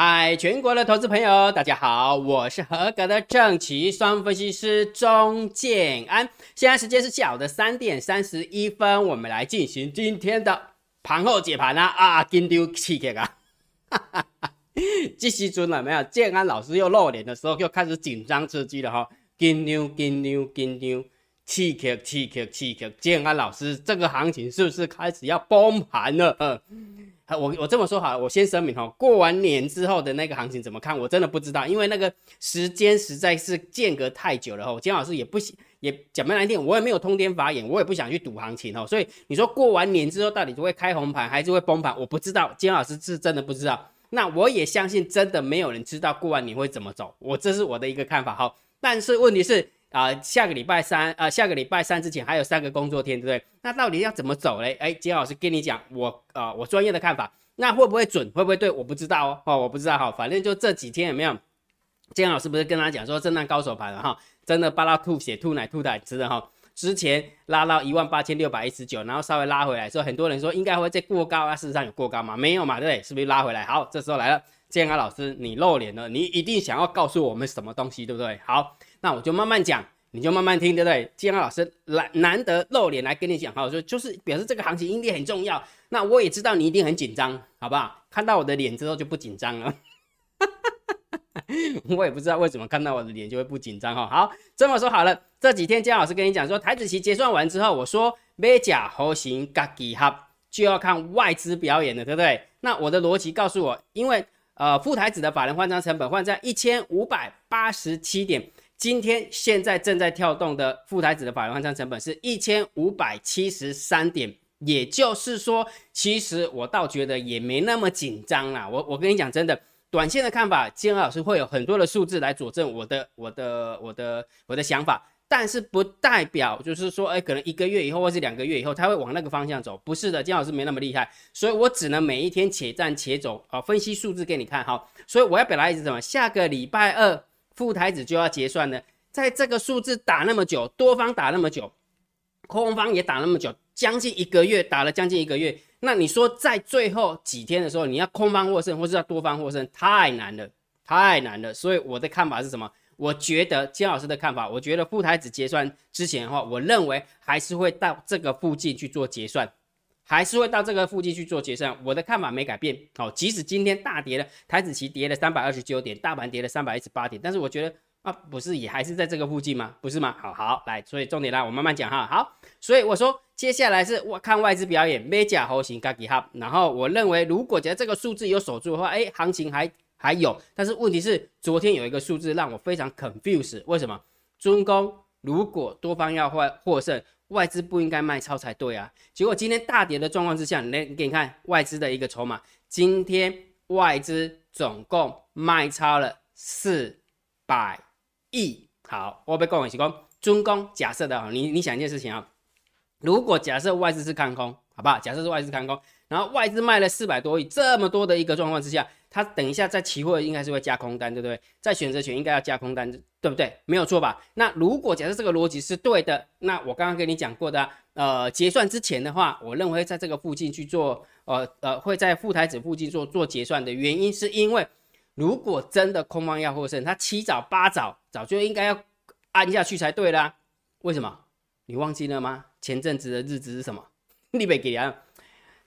嗨，全国的投资朋友，大家好，我是合格的正奇双分析师钟建安。现在时间是下午的三点三十一分，我们来进行今天的盘后解盘啦！啊，金丢气给啊！哈哈哈，这时阵了没有？建安老师又露脸的时候，又开始紧张刺激了哈！金丢金丢金丢，气给气给气给！建安老师，这个行情是不是开始要崩盘了？嗯。我我这么说好了，我先声明哈，过完年之后的那个行情怎么看，我真的不知道，因为那个时间实在是间隔太久了哈。金老师也不也讲不难听，我也没有通天法眼，我也不想去赌行情哦。所以你说过完年之后到底会开红盘还是会崩盘，我不知道。金老师是真的不知道。那我也相信真的没有人知道过完年会怎么走，我这是我的一个看法哈。但是问题是。啊，下个礼拜三，呃，下个礼拜三之前还有三个工作天，对不对？那到底要怎么走嘞？哎，金老师跟你讲，我啊，我专业的看法，那会不会准？会不会对？我不知道哦，哦，我不知道哈，反正就这几天有没有？金老师不是跟他讲说震荡高手盘了哈，真的巴拉吐血、吐奶、吐奶吃的哈。之前拉到一万八千六百一十九，然后稍微拉回来，说很多人说应该会再过高啊，事实上有过高吗？没有嘛，对不对？是不是拉回来？好，这时候来了，建安老师，你露脸了，你一定想要告诉我们什么东西，对不对？好，那我就慢慢讲。你就慢慢听，对不对？金安老师难难得露脸来跟你讲，哈，说就是表示这个行情一定很重要。那我也知道你一定很紧张，好不好？看到我的脸之后就不紧张了。我也不知道为什么看到我的脸就会不紧张哈。好，这么说好了，这几天姜老师跟你讲说，台子期结算完之后，我说美甲猴形嘎吉哈就要看外资表演了，对不对？那我的逻辑告诉我，因为呃副台子的法人换仓成本换在一千五百八十七点。今天现在正在跳动的副台子的法人换仓成本是一千五百七十三点，也就是说，其实我倒觉得也没那么紧张啦。我我跟你讲，真的，短线的看法，金老师会有很多的数字来佐证我的我的我的我的想法，但是不代表就是说，哎，可能一个月以后或是两个月以后，他会往那个方向走，不是的，金老师没那么厉害，所以我只能每一天且战且走啊，分析数字给你看哈。所以我要表达意思什么？下个礼拜二。副台子就要结算了，在这个数字打那么久，多方打那么久，空方也打那么久，将近一个月打了将近一个月，那你说在最后几天的时候，你要空方获胜，或是要多方获胜，太难了，太难了。所以我的看法是什么？我觉得金老师的看法，我觉得副台子结算之前的话，我认为还是会到这个附近去做结算。还是会到这个附近去做结算，我的看法没改变。好，即使今天大跌了，台子期跌了三百二十九点，大盘跌了三百一十八点，但是我觉得啊，不是也还是在这个附近吗？不是吗？好好来，所以重点来，我慢慢讲哈。好，所以我说接下来是我看外资表演，美甲猴型 g a g 哈。然后我认为，如果觉得这个数字有守住的话，哎，行情还还有。但是问题是，昨天有一个数字让我非常 confuse，为什么？中工如果多方要获获胜。外资不应该卖超才对啊！结果今天大跌的状况之下，你给你看外资的一个筹码。今天外资总共卖超了四百亿。好，我被各位提供中公假设的啊，你你想一件事情啊，如果假设外资是看空，好不好？假设是外资看空，然后外资卖了四百多亿，这么多的一个状况之下。他等一下在期货应该是会加空单，对不对？在选择权应该要加空单，对不对？没有错吧？那如果假设这个逻辑是对的，那我刚刚跟你讲过的，呃，结算之前的话，我认为在这个附近去做，呃呃，会在副台子附近做做结算的原因，是因为如果真的空方要获胜，他七早八早早就应该要按下去才对啦。为什么？你忘记了吗？前阵子的日子是什么？你别给啊。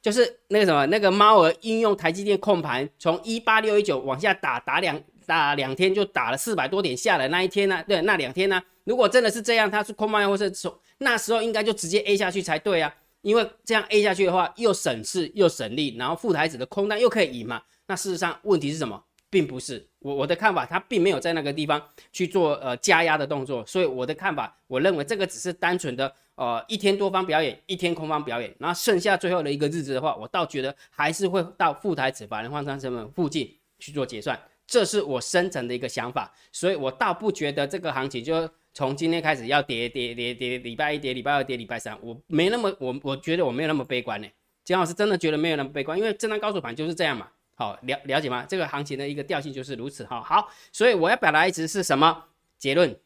就是那个什么，那个猫儿应用台积电控盘，从一八六一九往下打，打两打两天就打了四百多点下来。那一天呢？对，那两天呢？如果真的是这样，它是空盘或是从，那时候应该就直接 A 下去才对啊。因为这样 A 下去的话，又省事又省力，然后副台子的空单又可以赢嘛。那事实上问题是什么？并不是我我的看法，它并没有在那个地方去做呃加压的动作。所以我的看法，我认为这个只是单纯的。呃，一天多方表演，一天空方表演，然后剩下最后的一个日子的话，我倒觉得还是会到副台子法人换仓成本附近去做结算，这是我深层的一个想法，所以我倒不觉得这个行情就从今天开始要跌跌跌跌，礼拜一跌，礼拜二跌，礼拜三，我没那么我我觉得我没有那么悲观呢。姜老师真的觉得没有那么悲观，因为震荡高手盘就是这样嘛，好了了解吗？这个行情的一个调性就是如此哈。好，所以我要表达一直是什么结论？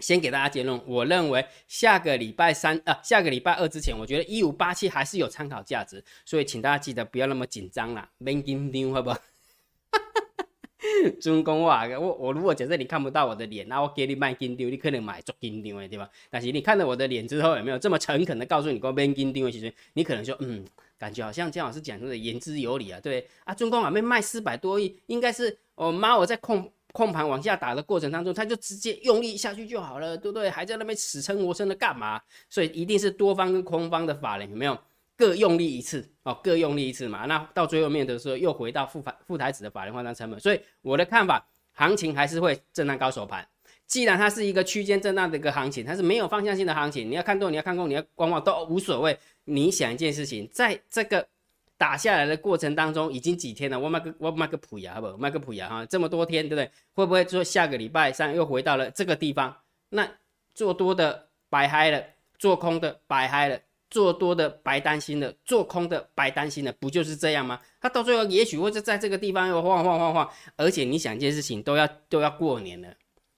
先给大家结论，我认为下个礼拜三啊，下个礼拜二之前，我觉得一五八七还是有参考价值，所以请大家记得不要那么紧张啦，没紧张好不好？尊公话，我我如果假设你看不到我的脸，那我给你卖金丢，你可能买做金丢的，对吧？但是你看到我的脸之后，有没有这么诚恳的告诉你讲卖金丢的？其实你可能说，嗯，感觉好像姜老师讲的言之有理啊，对啊，尊公啊，被卖四百多亿，应该是我妈我在控控盘往下打的过程当中，他就直接用力下去就好了，对不对？还在那边死撑活撑的干嘛？所以一定是多方跟空方的法人有没有？各用力一次哦，各用力一次嘛，那到最后面的时候又回到副台副台子的法人换仓成本，所以我的看法，行情还是会震荡高手盘。既然它是一个区间震荡的一个行情，它是没有方向性的行情，你要看多，你要看空，你要观望都无所谓。你想一件事情，在这个打下来的过程当中，已经几天了，我卖个我卖个普牙好不？卖个普牙哈，这么多天对不对？会不会说下个礼拜三又回到了这个地方？那做多的摆嗨了，做空的摆嗨了。做多的白担心了，做空的白担心了，不就是这样吗？他到最后也许会在在这个地方又晃晃晃晃，而且你想一件事情都要都要过年了，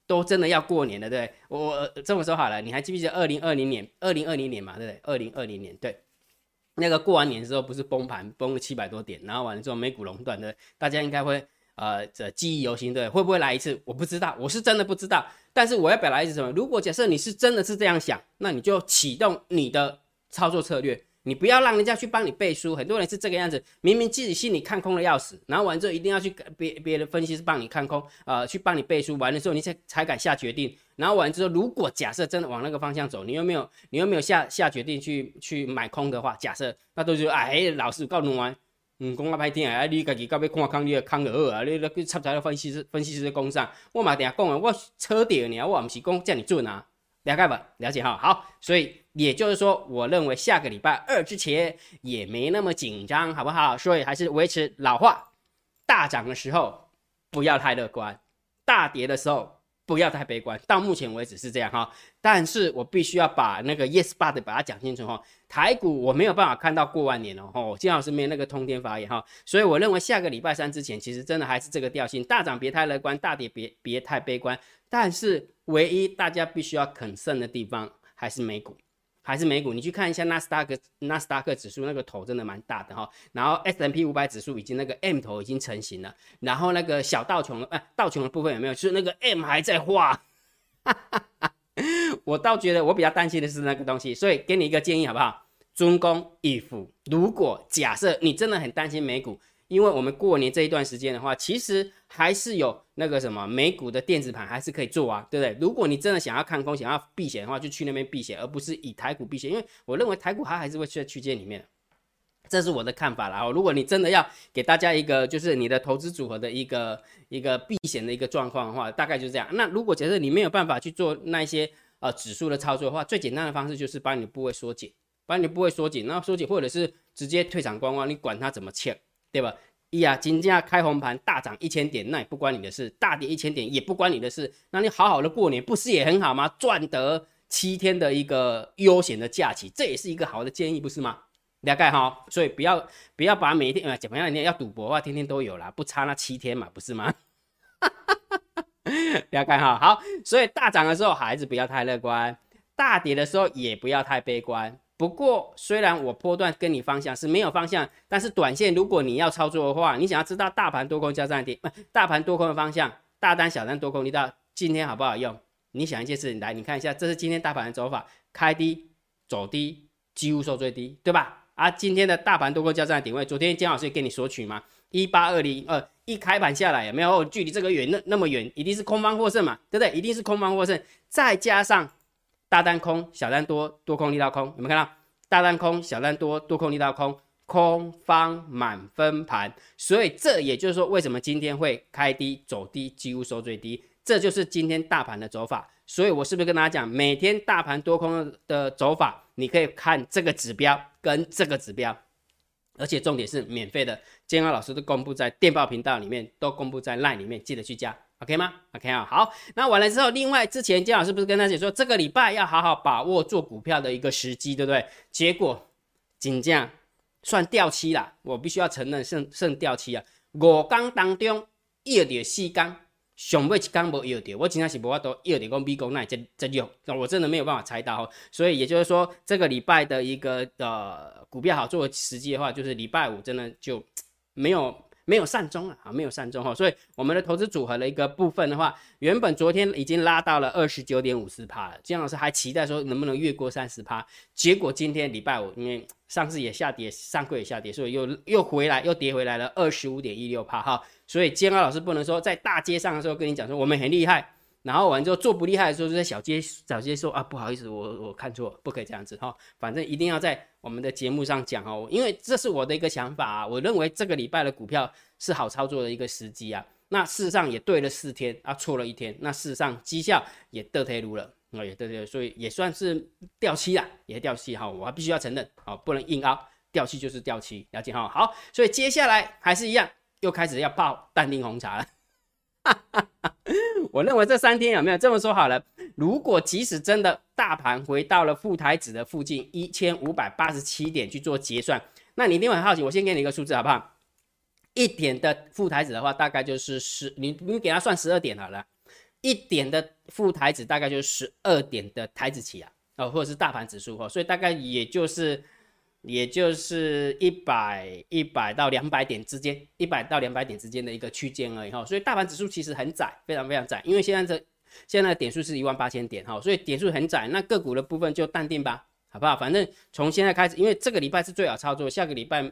都真的要过年了，对我这么说好了，你还记不记得二零二零年？二零二零年嘛，对不对？二零二零年对，那个过完年之后不是崩盘崩了七百多点，然后完了之后美股垄断的，大家应该会呃这记忆犹新，对，会不会来一次？我不知道，我是真的不知道。但是我要表达意思什么？如果假设你是真的是这样想，那你就启动你的。操作策略，你不要让人家去帮你背书。很多人是这个样子，明明自己心里看空的要死，然后完之后一定要去别别的分析师帮你看空，呃，去帮你背书。完了之后你才才敢下决定。然后完之后，如果假设真的往那个方向走，你又没有你又没有下下决定去去买空的话，假设那都是哎，老师告诉我，嗯，讲啊歹听啊，你家己到尾看空，你也空就好啊，你那去插在分析师分析师的工上，我嘛定下讲啊，我扯掉你啊，我唔是讲叫你准啊。了解吧，了解哈，好，所以也就是说，我认为下个礼拜二之前也没那么紧张，好不好？所以还是维持老话，大涨的时候不要太乐观，大跌的时候不要太悲观。到目前为止是这样哈，但是我必须要把那个 yes but 把它讲清楚哈。台股我没有办法看到过万年哦，哦，金老师没有那个通天法眼哈，所以我认为下个礼拜三之前，其实真的还是这个调性，大涨别太乐观，大跌别别太悲观，但是。唯一大家必须要肯胜的地方还是美股，还是美股。你去看一下纳斯达克，纳斯达克指数那个头真的蛮大的哈。然后 S M P 五百指数已经那个 M 头已经成型了。然后那个小道琼，哎，道琼的部分有没有？就是那个 M 还在画。我倒觉得我比较担心的是那个东西，所以给你一个建议好不好？尊公 if，如果假设你真的很担心美股。因为我们过年这一段时间的话，其实还是有那个什么美股的电子盘还是可以做啊，对不对？如果你真的想要看空、想要避险的话，就去那边避险，而不是以台股避险。因为我认为台股它还是会在区间里面，这是我的看法啦。哦，如果你真的要给大家一个就是你的投资组合的一个一个避险的一个状况的话，大概就是这样。那如果假设你没有办法去做那些呃指数的操作的话，最简单的方式就是把你的部位缩紧，把你的部位缩紧，然后缩紧或者是直接退场观望，你管它怎么切。对吧？一呀，金价开红盘大涨一千点，那也不关你的事；大跌一千点也不关你的事。那你好好的过年，不是也很好吗？赚得七天的一个悠闲的假期，这也是一个好的建议，不是吗？不要盖哈，所以不要不要把每一天呃怎么样，你要赌博的话，天天都有啦，不差那七天嘛，不是吗？了解哈，好，所以大涨的时候还是不要太乐观，大跌的时候也不要太悲观。不过，虽然我波段跟你方向是没有方向，但是短线如果你要操作的话，你想要知道大盘多空交战点，不，大盘多空的方向，大单小单多空，你到今天好不好用？你想一件事，来，你看一下，这是今天大盘的走法，开低走低，几乎收最低，对吧？啊，今天的大盘多空交战点位，昨天姜老师给你索取吗？一八二零二，一开盘下来有没有距离这个远那那么远，一定是空方获胜嘛，对不对？一定是空方获胜，再加上。大单空，小单多，多空力道空，有没有看到？大单空，小单多，多空力道空，空方满分盘。所以这也就是说，为什么今天会开低走低，几乎收最低，这就是今天大盘的走法。所以我是不是跟大家讲，每天大盘多空的走法，你可以看这个指标跟这个指标，而且重点是免费的，监考老师都公布在电报频道里面，都公布在 LINE 里面，记得去加。OK 吗？OK 啊，好，那完了之后，另外之前姜老师不是跟大家说，这个礼拜要好好把握做股票的一个时机，对不对？结果金价算掉期了，我必须要承认，剩剩掉期啊。五缸当中要跌四缸，上尾一缸无要跌，我今天是无法都要跌讲美国那这这有，我真的没有办法猜到哦。所以也就是说，这个礼拜的一个呃股票好做的时机的话，就是礼拜五真的就没有。没有善终啊，啊，没有善终哈，所以我们的投资组合的一个部分的话，原本昨天已经拉到了二十九点五四趴了，金老师还期待说能不能越过三十趴，结果今天礼拜五因为上次也下跌，上柜也下跌，所以又又回来又跌回来了二十五点一六趴哈，所以姜老师不能说在大街上的时候跟你讲说我们很厉害。然后完之后做不厉害的时候，就在小街小街说啊，不好意思，我我看错，不可以这样子哈。反正一定要在我们的节目上讲哦，因为这是我的一个想法啊。我认为这个礼拜的股票是好操作的一个时机啊。那事实上也对了四天啊，错了一天。那事实上绩效也得退路了，啊也对对，所以也算是掉期了，也掉期哈。我还必须要承认哦，不能硬凹，掉期就是掉期，了解哈。好，所以接下来还是一样，又开始要泡淡定红茶了。我认为这三天有没有这么说好了？如果即使真的大盘回到了副台指的附近一千五百八十七点去做结算，那你一定会很好奇。我先给你一个数字好不好？一点的副台指的话，大概就是十，你你给它算十二点好了。一点的副台指大概就是十二点的台子期啊，哦，或者是大盘指数哦，所以大概也就是。也就是一百一百到两百点之间，一百到两百点之间的一个区间而已哈，所以大盘指数其实很窄，非常非常窄，因为现在这现在的点数是一万八千点哈，所以点数很窄，那个股的部分就淡定吧，好不好？反正从现在开始，因为这个礼拜是最好操作，下个礼拜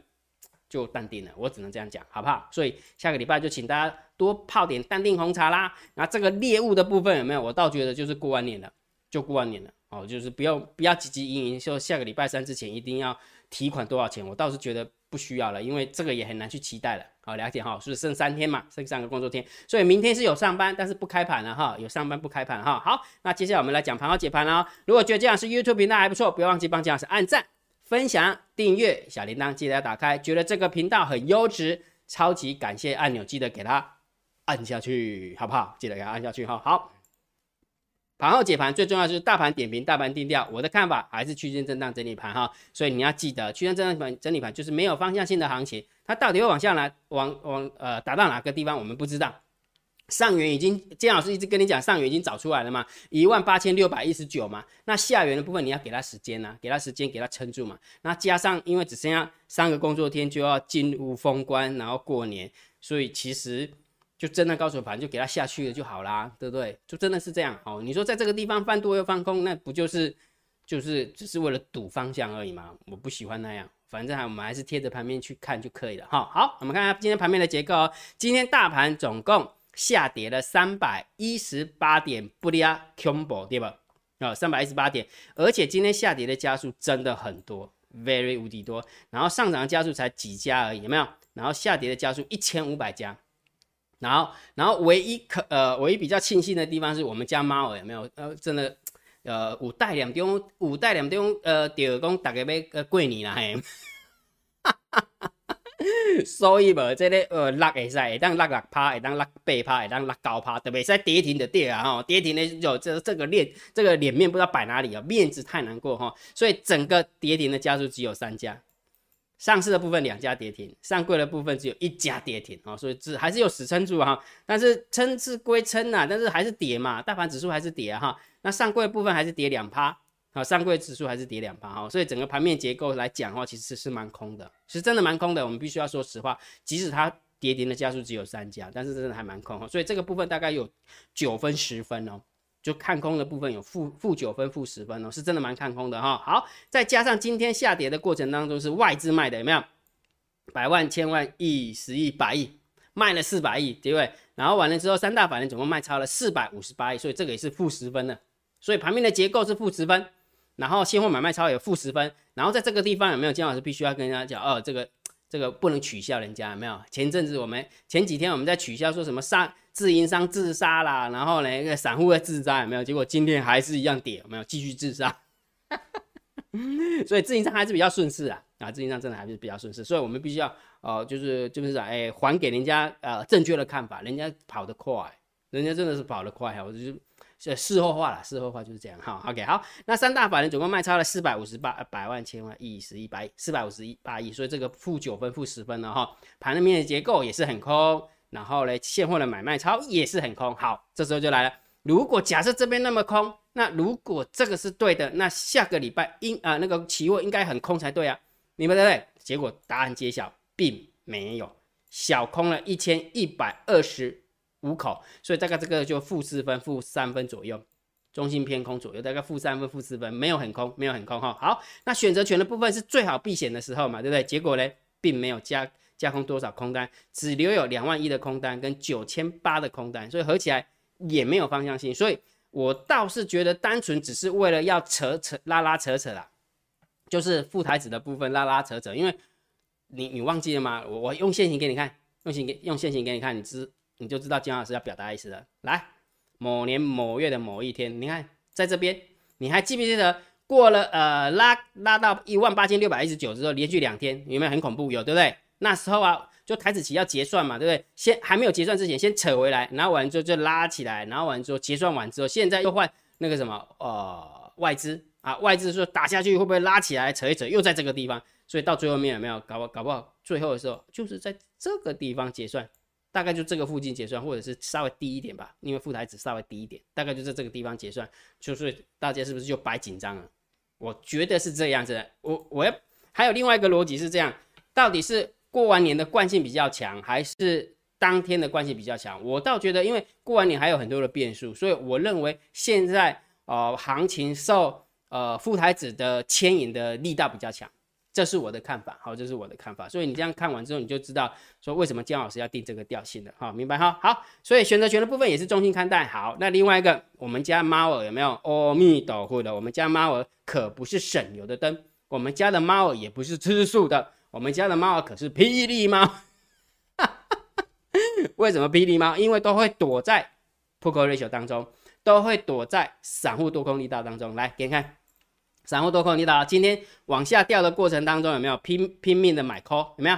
就淡定了，我只能这样讲，好不好？所以下个礼拜就请大家多泡点淡定红茶啦。那这个猎物的部分有没有？我倒觉得就是过完年了，就过完年了，哦，就是不要不要急急营营，说下个礼拜三之前一定要。提款多少钱？我倒是觉得不需要了，因为这个也很难去期待了。好，了解哈，是剩三天嘛，剩三个工作天，所以明天是有上班，但是不开盘了哈，有上班不开盘哈。好，那接下来我们来讲盘后解盘了。如果觉得这样是 YouTube 频道还不错，不要忘记帮姜老师按赞、分享、订阅小铃铛，记得要打开。觉得这个频道很优质，超级感谢按钮，记得给它按下去，好不好？记得给它按下去哈。好。盘后解盘最重要就是大盘点评、大盘定调。我的看法还是区间震荡整理盘哈，所以你要记得区间震荡盘整理盘就是没有方向性的行情，它到底会往下来，往往呃打到哪个地方我们不知道。上缘已经姜老师一直跟你讲，上缘已经找出来了嘛，一万八千六百一十九嘛。那下缘的部分你要给它时间呐，给它时间，给它撑住嘛。那加上因为只剩下三个工作天就要进入封关，然后过年，所以其实。就真的高手盘就给它下去了就好啦，对不对？就真的是这样哦。你说在这个地方放多又放空，那不就是就是只是为了赌方向而已吗？我不喜欢那样，反正我们还是贴着盘面去看就可以了哈。好，我们看下今天盘面的结构哦。今天大盘总共下跌了三百一十八点，不利啊，combo 对吧？啊，三百一十八点，而且今天下跌的加速真的很多，very 无敌多。然后上涨的加速才几家而已，有没有？然后下跌的加速一千五百家。然后，然后唯一可呃，唯一比较庆幸的地方是我们家猫有没有？呃，真的，呃，五代两中，五代两中，呃，第二公大概要呃过年啦嘿，所以无这个呃落会使，会当落六趴，会当落八趴，会当落九趴，特别是跌停的跌啊哈，跌停的就这这个脸这个脸面不知道摆哪里啊，面子太难过哈，所以整个跌停的家数只有三家。上市的部分两家跌停，上柜的部分只有一家跌停啊，所以只还是有死撑住哈。但是撑是归撑呐，但是还是跌嘛，大盘指数还是跌哈。那上柜的部分还是跌两趴啊，上柜指数还是跌两趴哈。所以整个盘面结构来讲的话，其实是蛮空的，是真的蛮空的。我们必须要说实话，即使它跌停的家数只有三家，但是真的还蛮空哈。所以这个部分大概有九分十分哦。就看空的部分有负负九分、负十分哦，是真的蛮看空的哈。好，再加上今天下跌的过程当中是外资卖的，有没有？百万、千万、亿、十亿、百亿，卖了四百亿，对不对？然后完了之后，三大法人总共卖超了四百五十八亿，所以这个也是负十分的。所以盘面的结构是负十分，然后现货买卖超也负十分，然后在这个地方有没有？金老师必须要跟人家讲哦，这个这个不能取笑人家，有没有？前阵子我们前几天我们在取笑说什么上。自营商自杀啦，然后呢，一个散户的自杀有没有？结果今天还是一样跌，有没有？继续自杀，所以自营商还是比较顺势啊，啊，自营商真的还是比较顺势，所以我们必须要，呃，就是就是哎，还给人家呃正确的看法，人家跑得快，人家真的是跑得快哈，我就是事后话了，事后话就是这样哈。OK，好，那三大法人总共卖超了四百五十八百万千万亿十亿百四百五十一八亿，所以这个负九分负十分了哈，盘面的结构也是很空。然后呢，现货的买卖超也是很空。好，这时候就来了。如果假设这边那么空，那如果这个是对的，那下个礼拜应啊那个期货应该很空才对啊，明白对不对？结果答案揭晓，并没有。小空了一千一百二十五口，所以大概这个就负四分、负三分左右，中心偏空左右，大概负三分、负四分，没有很空，没有很空哈。好，那选择权的部分是最好避险的时候嘛，对不对？结果呢，并没有加加空多少空单，只留有两万一的空单跟九千八的空单，所以合起来也没有方向性，所以我倒是觉得单纯只是为了要扯扯拉拉扯扯啦，就是副台子的部分拉拉扯扯，因为。你你忘记了吗？我我用线型给你看，用线给用线型给你看，你知你就知道金老师要表达意思了。来，某年某月的某一天，你看在这边，你还记不记得过了呃拉拉到一万八千六百一十九之后，连续两天有没有很恐怖？有对不对？那时候啊，就台子期要结算嘛，对不对？先还没有结算之前，先扯回来，然后完之后就拉起来，然后完之后结算完之后，现在又换那个什么呃外资啊，外资说打下去会不会拉起来扯一扯，又在这个地方。所以到最后面有没有搞不搞不好？最后的时候就是在这个地方结算，大概就这个附近结算，或者是稍微低一点吧，因为副台子稍微低一点，大概就在这个地方结算。就是大家是不是就白紧张了？我觉得是这样子。的。我我要还有另外一个逻辑是这样：到底是过完年的惯性比较强，还是当天的惯性比较强？我倒觉得，因为过完年还有很多的变数，所以我认为现在呃行情受呃副台子的牵引的力道比较强。这是我的看法，好，这是我的看法，所以你这样看完之后，你就知道说为什么姜老师要定这个调性了，好，明白哈？好，所以选择权的部分也是中性看待。好，那另外一个，我们家猫儿有没有？阿弥陀佛的，我们家猫儿可不是省油的灯，我们家的猫儿也不是吃素的，我们家的猫可是霹雳猫。为什么霹雳猫？因为都会躲在 p o k ratio 当中，都会躲在散户多空力道当中。来，给你看。散户多空，力道今天往下掉的过程当中有没有拼拼命的买 call？有没有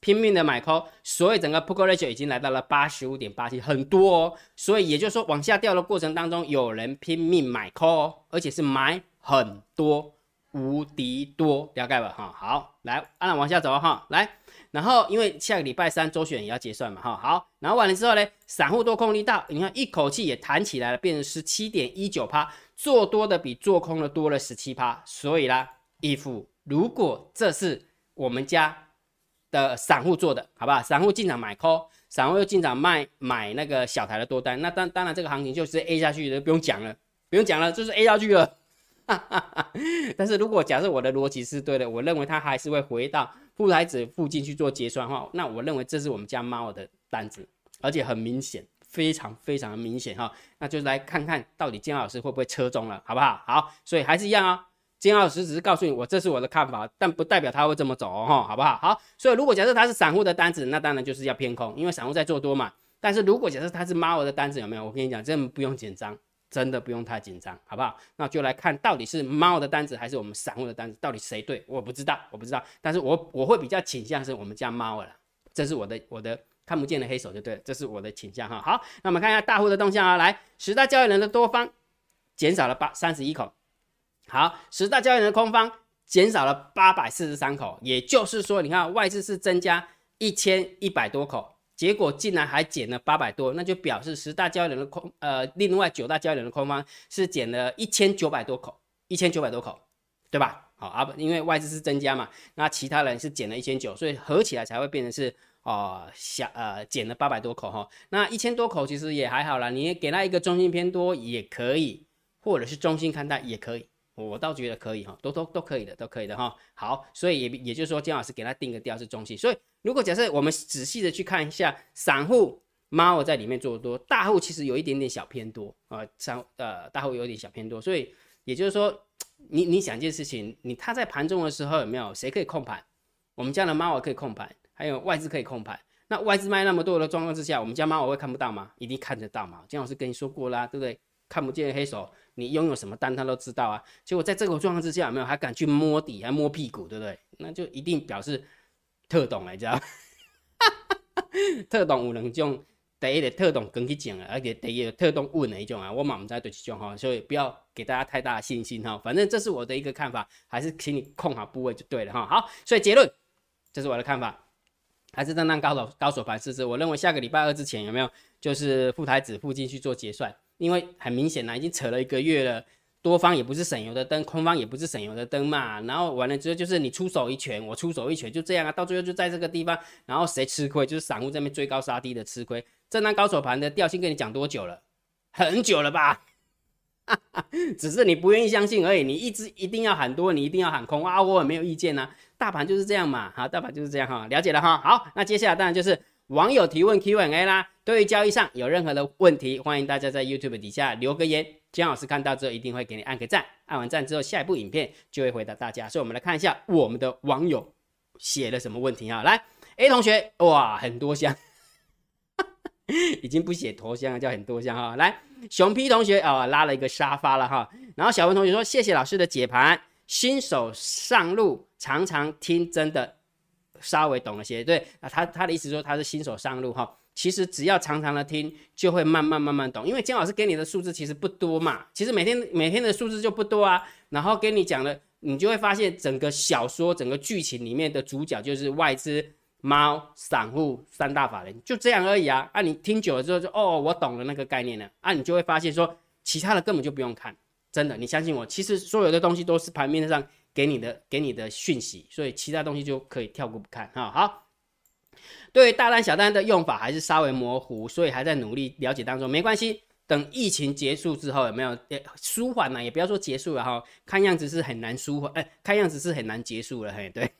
拼命的买 call？所以整个 p o k ratio 已经来到了八十五点八七，很多哦。所以也就是说，往下掉的过程当中，有人拼命买 call，而且是买很多，无敌多，了解吧？哈，好，来按往下走哈，来。然后，因为下个礼拜三周选也要结算嘛，哈，好，然后完了之后呢，散户多空力道，你看一口气也弹起来了，变成十七点一九趴，做多的比做空的多了十七趴，所以啦，，if，如果这是我们家的散户做的，好不好？散户进场买 call，散户又进场卖买那个小台的多单，那当当然这个行情就是 A 下去的，不用讲了，不用讲了，就是 A 下去了。但是如果假设我的逻辑是对的，我认为它还是会回到。副台子附近去做结算的话，那我认为这是我们家猫的单子，而且很明显，非常非常的明显哈，那就来看看到底金老师会不会车中了，好不好？好，所以还是一样啊，金老师只是告诉你我这是我的看法，但不代表他会这么走哈，好不好？好，所以如果假设他是散户的单子，那当然就是要偏空，因为散户在做多嘛。但是如果假设他是猫的单子，有没有？我跟你讲，真的不用紧张。真的不用太紧张，好不好？那就来看到底是猫的单子还是我们散户的单子，到底谁对？我不知道，我不知道。但是我我会比较倾向是我们家猫了，这是我的我的看不见的黑手就对了，这是我的倾向哈。好，那我们看一下大户的动向啊，来十大交易人的多方减少了八三十一口，好，十大交易人的空方减少了八百四十三口，也就是说，你看外资是增加一千一百多口。结果竟然还减了八百多，那就表示十大交易人的空，呃，另外九大交易人的空方是减了一千九百多口，一千九百多口，对吧？好啊，不，因为外资是增加嘛，那其他人是减了一千九，所以合起来才会变成是哦，小呃减了八百多口哈。那一千多口其实也还好啦，你给他一个中心偏多也可以，或者是中心看待也可以。我倒觉得可以哈，都都都可以的，都可以的哈。好，所以也也就是说，姜老师给他定个调是中性。所以如果假设我们仔细的去看一下，散户猫在里面做多，大户其实有一点点小偏多啊，散呃大户有点小偏多。所以也就是说，你你想一件事情，你他在盘中的时候有没有谁可以控盘？我们家的猫可以控盘，还有外资可以控盘。那外资卖那么多的状况之下，我们家猫我会看不到吗？一定看得到嘛。姜老师跟你说过啦，对不对？看不见黑手。你拥有什么单，他都知道啊。结果在这个状况之下，有没有还敢去摸底，还摸屁股，对不对？那就一定表示特懂来着。特懂有两种，第一个特懂跟去讲啊，而且第一个特懂稳的一种啊。我嘛唔知对几种哈，所以不要给大家太大的信心哈。反正这是我的一个看法，还是请你控好部位就对了哈。好，所以结论，这是我的看法，还是当当高手高手盘试试。我认为下个礼拜二之前有没有，就是副台子附近去做结算。因为很明显啦，已经扯了一个月了，多方也不是省油的灯，空方也不是省油的灯嘛。然后完了之后就是你出手一拳，我出手一拳，就这样啊。到最后就在这个地方，然后谁吃亏？就是散户这边追高杀低的吃亏。震荡高手盘的调性跟你讲多久了？很久了吧？只是你不愿意相信而已。你一直一定要喊多，你一定要喊空啊！我也没有意见呐。大盘就是这样嘛，好，大盘就是这样哈，了解了哈。好，那接下来当然就是网友提问 Q&A 啦。对于交易上有任何的问题，欢迎大家在 YouTube 底下留个言。姜老师看到之后一定会给你按个赞，按完赞之后，下一部影片就会回答大家。所以我们来看一下我们的网友写了什么问题哈。来，A 同学，哇，很多箱，已经不写头像了，叫很多箱哈。来，熊 P 同学啊，拉了一个沙发了哈。然后小文同学说，谢谢老师的解盘，新手上路常常听，真的稍微懂了些。对啊，他他的意思说他是新手上路哈。其实只要常常的听，就会慢慢慢慢懂。因为姜老师给你的数字其实不多嘛，其实每天每天的数字就不多啊。然后给你讲了，你就会发现整个小说、整个剧情里面的主角就是外资、猫、散户三大法人，就这样而已啊。啊，你听久了之后就哦，我懂了那个概念了。啊，你就会发现说，其他的根本就不用看，真的，你相信我，其实所有的东西都是盘面上给你的给你的讯息，所以其他东西就可以跳过不看哈。好。对大单小单的用法还是稍微模糊，所以还在努力了解当中。没关系，等疫情结束之后有没有舒缓呢？也不要说结束了哈，看样子是很难舒缓，哎，看样子是很难结束了。嘿，对，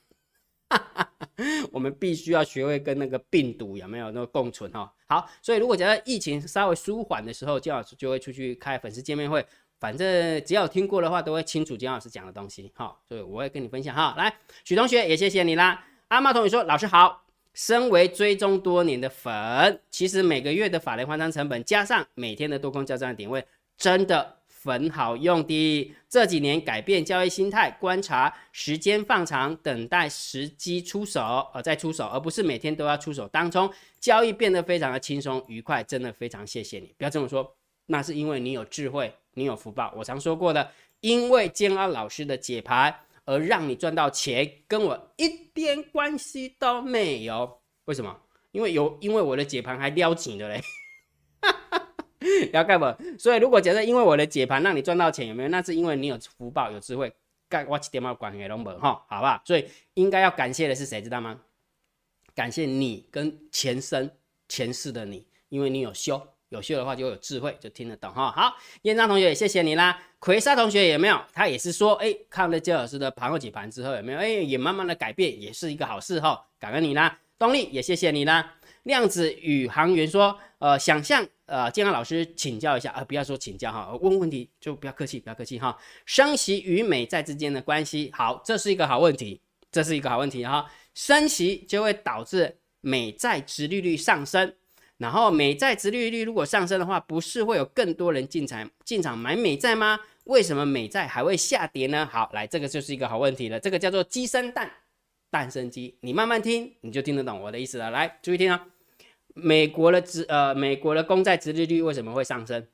我们必须要学会跟那个病毒有没有那个共存哈。好，所以如果假设疫情稍微舒缓的时候，姜老师就会出去开粉丝见面会。反正只要听过的话，都会清楚姜老师讲的东西哈。所以我会跟你分享哈。来，许同学也谢谢你啦。阿妈同学说，老师好。身为追踪多年的粉，其实每个月的法人换仓成本加上每天的多空交战点位，真的很好用的。这几年改变交易心态，观察时间放长，等待时机出手，呃，再出手，而不是每天都要出手当中，交易变得非常的轻松愉快，真的非常谢谢你。不要这么说，那是因为你有智慧，你有福报。我常说过的，因为建安老师的解盘。而让你赚到钱，跟我一点关系都没有。为什么？因为有，因为我的解盘还撩紧的嘞，要干嘛？所以如果假设因为我的解盘让你赚到钱，有没有？那是因为你有福报、有智慧。干我七点半管给龙本哈，好不好？所以应该要感谢的是谁？知道吗？感谢你跟前生前世的你，因为你有修。有趣的话就有智慧，就听得懂哈。好，燕章同学也谢谢你啦。奎沙同学有没有？他也是说，哎，看了杰老师的盘后几盘之后有没有？哎，也慢慢的改变，也是一个好事哈。感恩你啦，东丽也谢谢你啦。量子宇航员说，呃，想象呃，健康老师请教一下啊，不要说请教哈，问问题就不要客气，不要客气哈。升息与美债之间的关系，好，这是一个好问题，这是一个好问题哈。升息就会导致美债值利率上升。然后美债殖利率如果上升的话，不是会有更多人进场进场买美债吗？为什么美债还会下跌呢？好，来这个就是一个好问题了。这个叫做鸡生蛋，蛋生鸡。你慢慢听，你就听得懂我的意思了。来，注意听啊。美国的殖呃，美国的公债殖利率为什么会上升？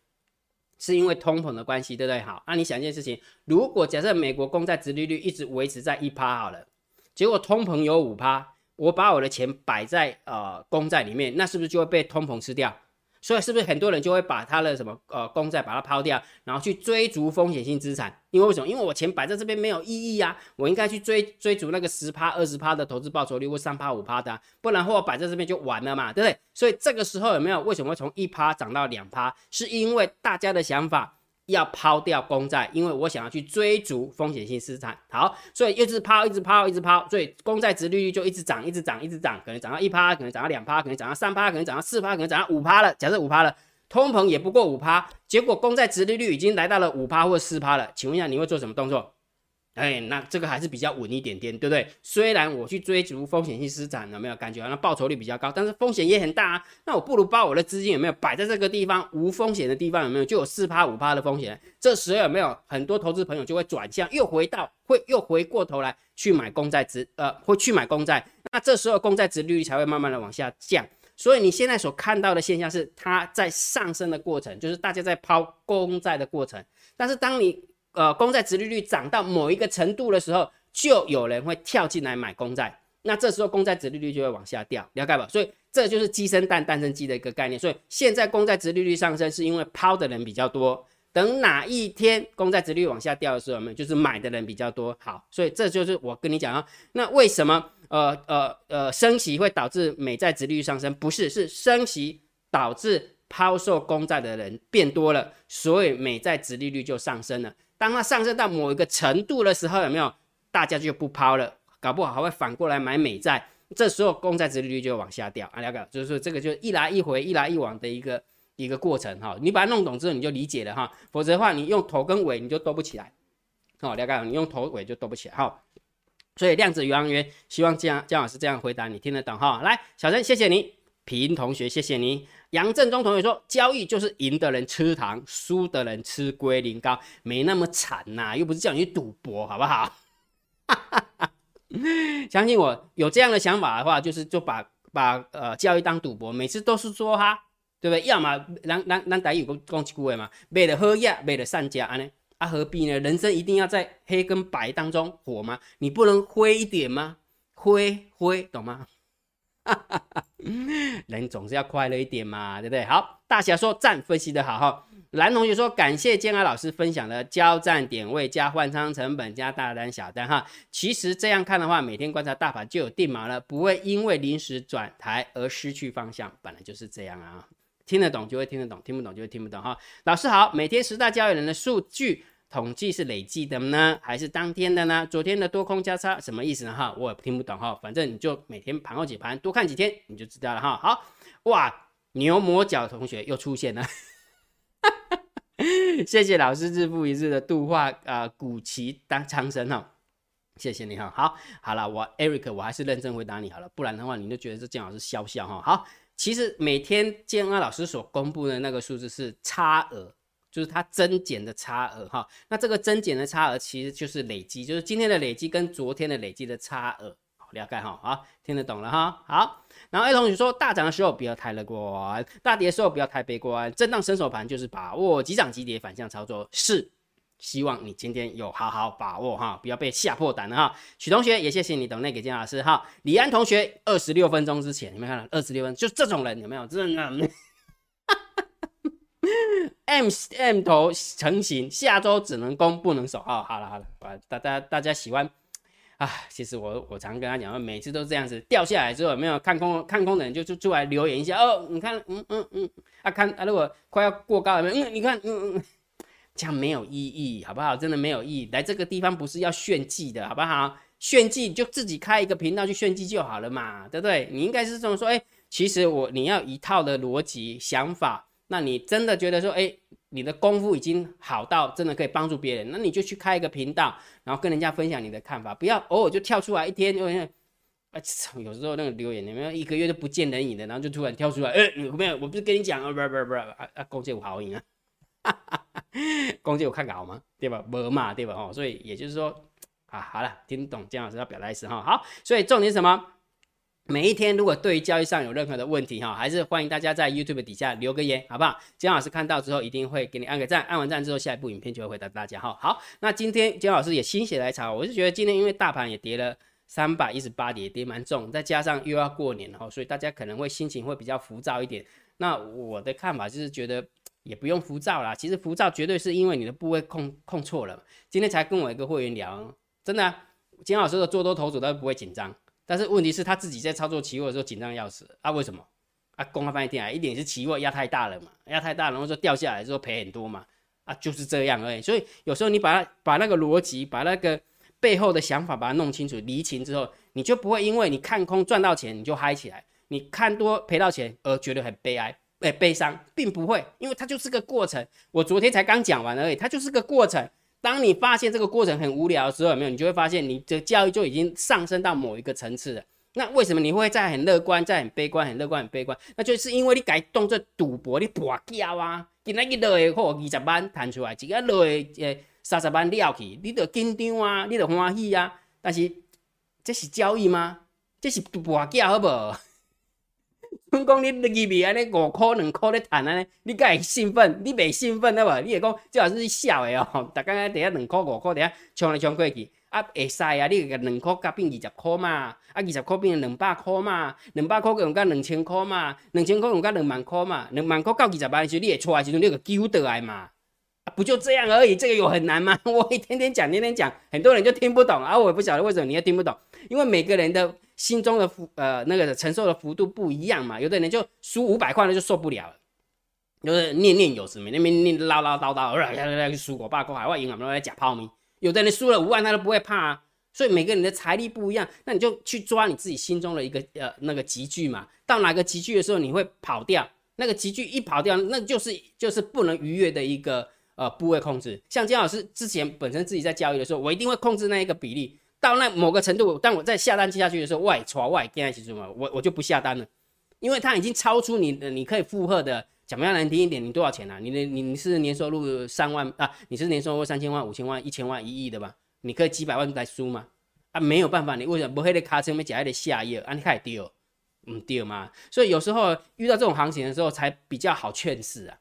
是因为通膨的关系，对不对？好，那你想一件事情，如果假设美国公债殖利率一直维持在一趴好了，结果通膨有五趴。我把我的钱摆在呃公债里面，那是不是就会被通膨吃掉？所以是不是很多人就会把他的什么呃公债把它抛掉，然后去追逐风险性资产？因为为什么？因为我钱摆在这边没有意义呀，我应该去追追逐那个十趴、二十趴的投资报酬率或三趴、五趴的，不然或摆在这边就完了嘛，对不对？所以这个时候有没有为什么会从一趴涨到两趴？是因为大家的想法。要抛掉公债，因为我想要去追逐风险性资产。好，所以一直抛，一直抛，一直抛，所以公债值利率就一直涨，一直涨，一直涨，可能涨到一趴，可能涨到两趴，可能涨到三趴，可能涨到四趴，可能涨到五趴了。假设五趴了，通膨也不过五趴，结果公债值利率已经来到了五趴或四趴了。请问一下，你会做什么动作？哎，那这个还是比较稳一点点，对不对？虽然我去追逐风险性资产，有没有感觉？那报酬率比较高，但是风险也很大啊。那我不如把我的资金有没有摆在这个地方无风险的地方？有没有就有四趴五趴的风险？这时候有没有很多投资朋友就会转向，又回到会又回过头来去买公债值，呃，会去买公债。那这时候公债值利率才会慢慢的往下降。所以你现在所看到的现象是它在上升的过程，就是大家在抛公债的过程。但是当你呃，公债殖利率涨到某一个程度的时候，就有人会跳进来买公债，那这时候公债殖利率就会往下掉，了解吧？所以这就是鸡生蛋，蛋生鸡的一个概念。所以现在公债殖利率上升，是因为抛的人比较多，等哪一天公债殖利率往下掉的时候，我们就是买的人比较多？好，所以这就是我跟你讲啊，那为什么呃呃呃升息会导致美债殖利率上升？不是，是升息导致抛售公债的人变多了，所以美债殖利率就上升了。当它上升到某一个程度的时候，有没有大家就不抛了？搞不好还会反过来买美债。这时候公债殖利率就往下掉啊，了解，就是这个就一来一回、一来一往的一个一个过程哈。你把它弄懂之后，你就理解了哈。否则的话，你用头跟尾你就兜不起来，好，了解，你用头尾就兜不起来哈。所以量子宇航员希望江江老师这样回答，你听得懂哈？来，小陈，谢谢你，平同学，谢谢你，杨正中同学说，交易就是赢的人吃糖，输的人吃龟苓膏，没那么惨呐，又不是叫你去赌博，好不好？相信我，有这样的想法的话，就是就把把呃教育当赌博，每次都是说哈，对不对？要么让让让大家有个攻击顾问嘛，为了喝药，为了善家呢，啊何必呢？人生一定要在黑跟白当中活吗？你不能灰一点吗？灰灰，懂吗？人总是要快乐一点嘛，对不对？好，大侠说赞，分析的好哈。蓝同学说：“感谢建安老师分享的交战点位加换仓成本加大单小单哈。其实这样看的话，每天观察大盘就有定锚了，不会因为临时转台而失去方向，本来就是这样啊。听得懂就会听得懂，听不懂就会听不懂哈。老师好，每天十大交易人的数据统计是累计的呢，还是当天的呢？昨天的多空交叉什么意思呢？哈，我也听不懂哈。反正你就每天盘后解盘，多看几天你就知道了哈。好哇，牛魔角同学又出现了。”谢谢老师日复一日的度化啊，古奇当长生哈，谢谢你哈，好好了，我 Eric 我还是认真回答你好了，不然的话你就觉得这建老师笑笑哈。好，其实每天建安老师所公布的那个数字是差额，就是它增减的差额哈。那这个增减的差额其实就是累积，就是今天的累积跟昨天的累积的差额。了解哈，好，听得懂了哈，好。然后 A 同学说，大涨的时候不要太乐观，大跌的时候不要太悲观，震荡伸手盘就是把握急涨急跌反向操作，是。希望你今天有好好把握哈，不要被吓破胆了哈。许同学也谢谢你等那给金老师哈。李安同学二十六分钟之前，有没有看到？二十六分就这种人有没有？真的 M M 头成型，下周只能攻不能守哦。好了好了，大大大家喜欢。啊，其实我我常跟他讲，每次都这样子掉下来之后，有没有看空看空的人就就出来留言一下哦，你看，嗯嗯嗯，啊看啊，如果快要过高了没？嗯，你看，嗯嗯，这样没有意义，好不好？真的没有意义。来这个地方不是要炫技的，好不好？炫技就自己开一个频道去炫技就好了嘛，对不对？你应该是这么说，哎，其实我你要一套的逻辑想法，那你真的觉得说，哎。你的功夫已经好到真的可以帮助别人，那你就去开一个频道，然后跟人家分享你的看法，不要偶尔就跳出来一天，因为啊，有时候那个留言，有没有一个月都不见人影的，然后就突然跳出来，哎，有没有？我不是跟你讲啊，不不不啊啊，公借我好赢啊，公借我看稿吗？对吧？没嘛，对吧？哦，所以也就是说，啊，好了，听懂姜老师要表达意思哈，好，所以重点是什么？每一天，如果对于交易上有任何的问题哈，还是欢迎大家在 YouTube 底下留个言，好不好？姜老师看到之后一定会给你按个赞，按完赞之后，下一部影片就会回答大家哈。好，那今天姜老师也心血来潮，我是觉得今天因为大盘也跌了三百一十八点，跌蛮重，再加上又要过年哈，所以大家可能会心情会比较浮躁一点。那我的看法就是觉得也不用浮躁啦，其实浮躁绝对是因为你的部位控控错了。今天才跟我一个会员聊，真的，姜老师的做多头组都不会紧张。但是问题是他自己在操作期货的时候紧张要死啊？为什么？啊，公开翻一天啊，一点是期货压太大了嘛，压太大，然后说掉下来之后赔很多嘛，啊，就是这样而已。所以有时候你把它把那个逻辑，把那个背后的想法把它弄清楚、厘清之后，你就不会因为你看空赚到钱你就嗨起来，你看多赔到钱而觉得很悲哀、哎悲伤，并不会，因为它就是个过程。我昨天才刚讲完而已，它就是个过程。当你发现这个过程很无聊的时候，有没有？你就会发现你的教育就已经上升到某一个层次了。那为什么你会在很乐观、在很悲观、很乐观、很悲观？那就是因为你改动这赌博，你博啊！今仔日落的好二十万弹出来，一个落的呃三十万了去，你得紧张啊，你得欢喜啊。但是这是交易吗？这是赌博掉好不？阮讲你入面安尼五箍两箍咧赚安尼，你敢会兴奋？你袂兴奋啊无？你会讲最好是笑诶哦，逐工啊伫遐两箍五箍伫遐冲来冲过去，啊会使啊！你个两箍甲变二十箍嘛，啊二十箍变两百箍嘛，两百箍用到两千箍嘛，两千箍用到两万箍嘛，两万箍到二十万时，你会出来时阵，你个揪倒来嘛？不就这样而已？这个有很难吗？我一天天讲，天天讲，很多人就听不懂啊！我也不晓得为什么你也听不懂，因为每个人的心中的幅呃那个承受的幅度不一样嘛。有的人就输五百块了就受不了了，就是念念有词，每天念念唠唠叨叨，呃，输我爸过海外银行都在假泡米。有的人输了五万他都不会怕啊。所以每个人的财力不一样，那你就去抓你自己心中的一个呃那个集聚嘛。到哪个集聚的时候你会跑掉，那个集聚一跑掉，那就是就是不能逾越的一个。呃，部位控制，像姜老师之前本身自己在交易的时候，我一定会控制那一个比例，到那某个程度，当我在下单接下去的时候，外传外跟在其中嘛，我我就不下单了，因为它已经超出你的你可以负荷的。讲不要难听一点，你多少钱啊？你的你你是年收入三万啊？你是年收入三千万、五千万、一千万、一亿的吧？你可以几百万来输吗？啊，没有办法，你为什么不黑的卡车没夹的下页啊？你开始丢，嗯丢嘛。所以有时候遇到这种行情的时候，才比较好劝示啊。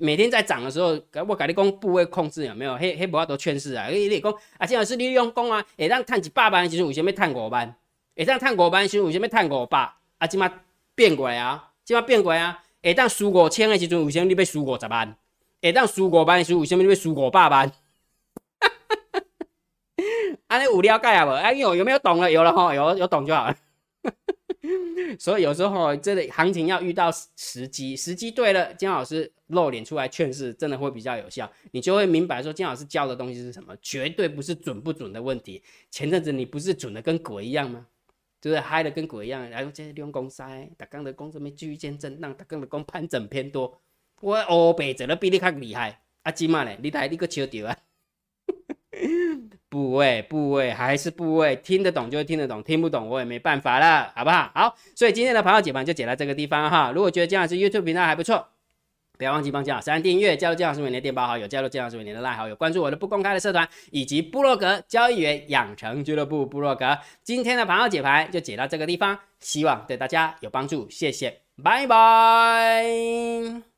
每天在涨的时候，我跟你讲部位控制有没有？黑黑不要多劝示啊！你讲啊，金老师你用功啊，会当赚一百万的时候，为什么赚五万？会当赚五万的时候，为什么赚五百？啊，今嘛变过来啊，今嘛变过来啊！会当输五千的时候，为什么你要输五十万？会当输五万的时候，为什么你要输五百万？安尼有了解啊无？哎有有没有懂了？有了哈，有有懂就好了。所以有时候这里行情要遇到时机，时机对了，金老师露脸出来劝示，真的会比较有效。你就会明白说，金老师教的东西是什么，绝对不是准不准的问题。前阵子你不是准的跟鬼一样吗？就是嗨的跟鬼一样，然后这些用公塞，打刚的公这边区间震荡，打刚的公盘整偏多，我欧北走的比你较厉害。啊，今嘛咧，你来你个笑掉啊！部位部位还是部位，听得懂就听得懂，听不懂我也没办法了，好不好？好，所以今天的朋友解盘就解到这个地方哈。如果觉得姜老师 YouTube 频道还不错，不要忘记帮姜老师按订阅，加入姜老师每年的电报好友，加入姜老师每年的赖好友，关注我的不公开的社团以及部落格交易员养成俱乐部部落格。今天的朋友解盘就解到这个地方，希望对大家有帮助，谢谢，拜拜。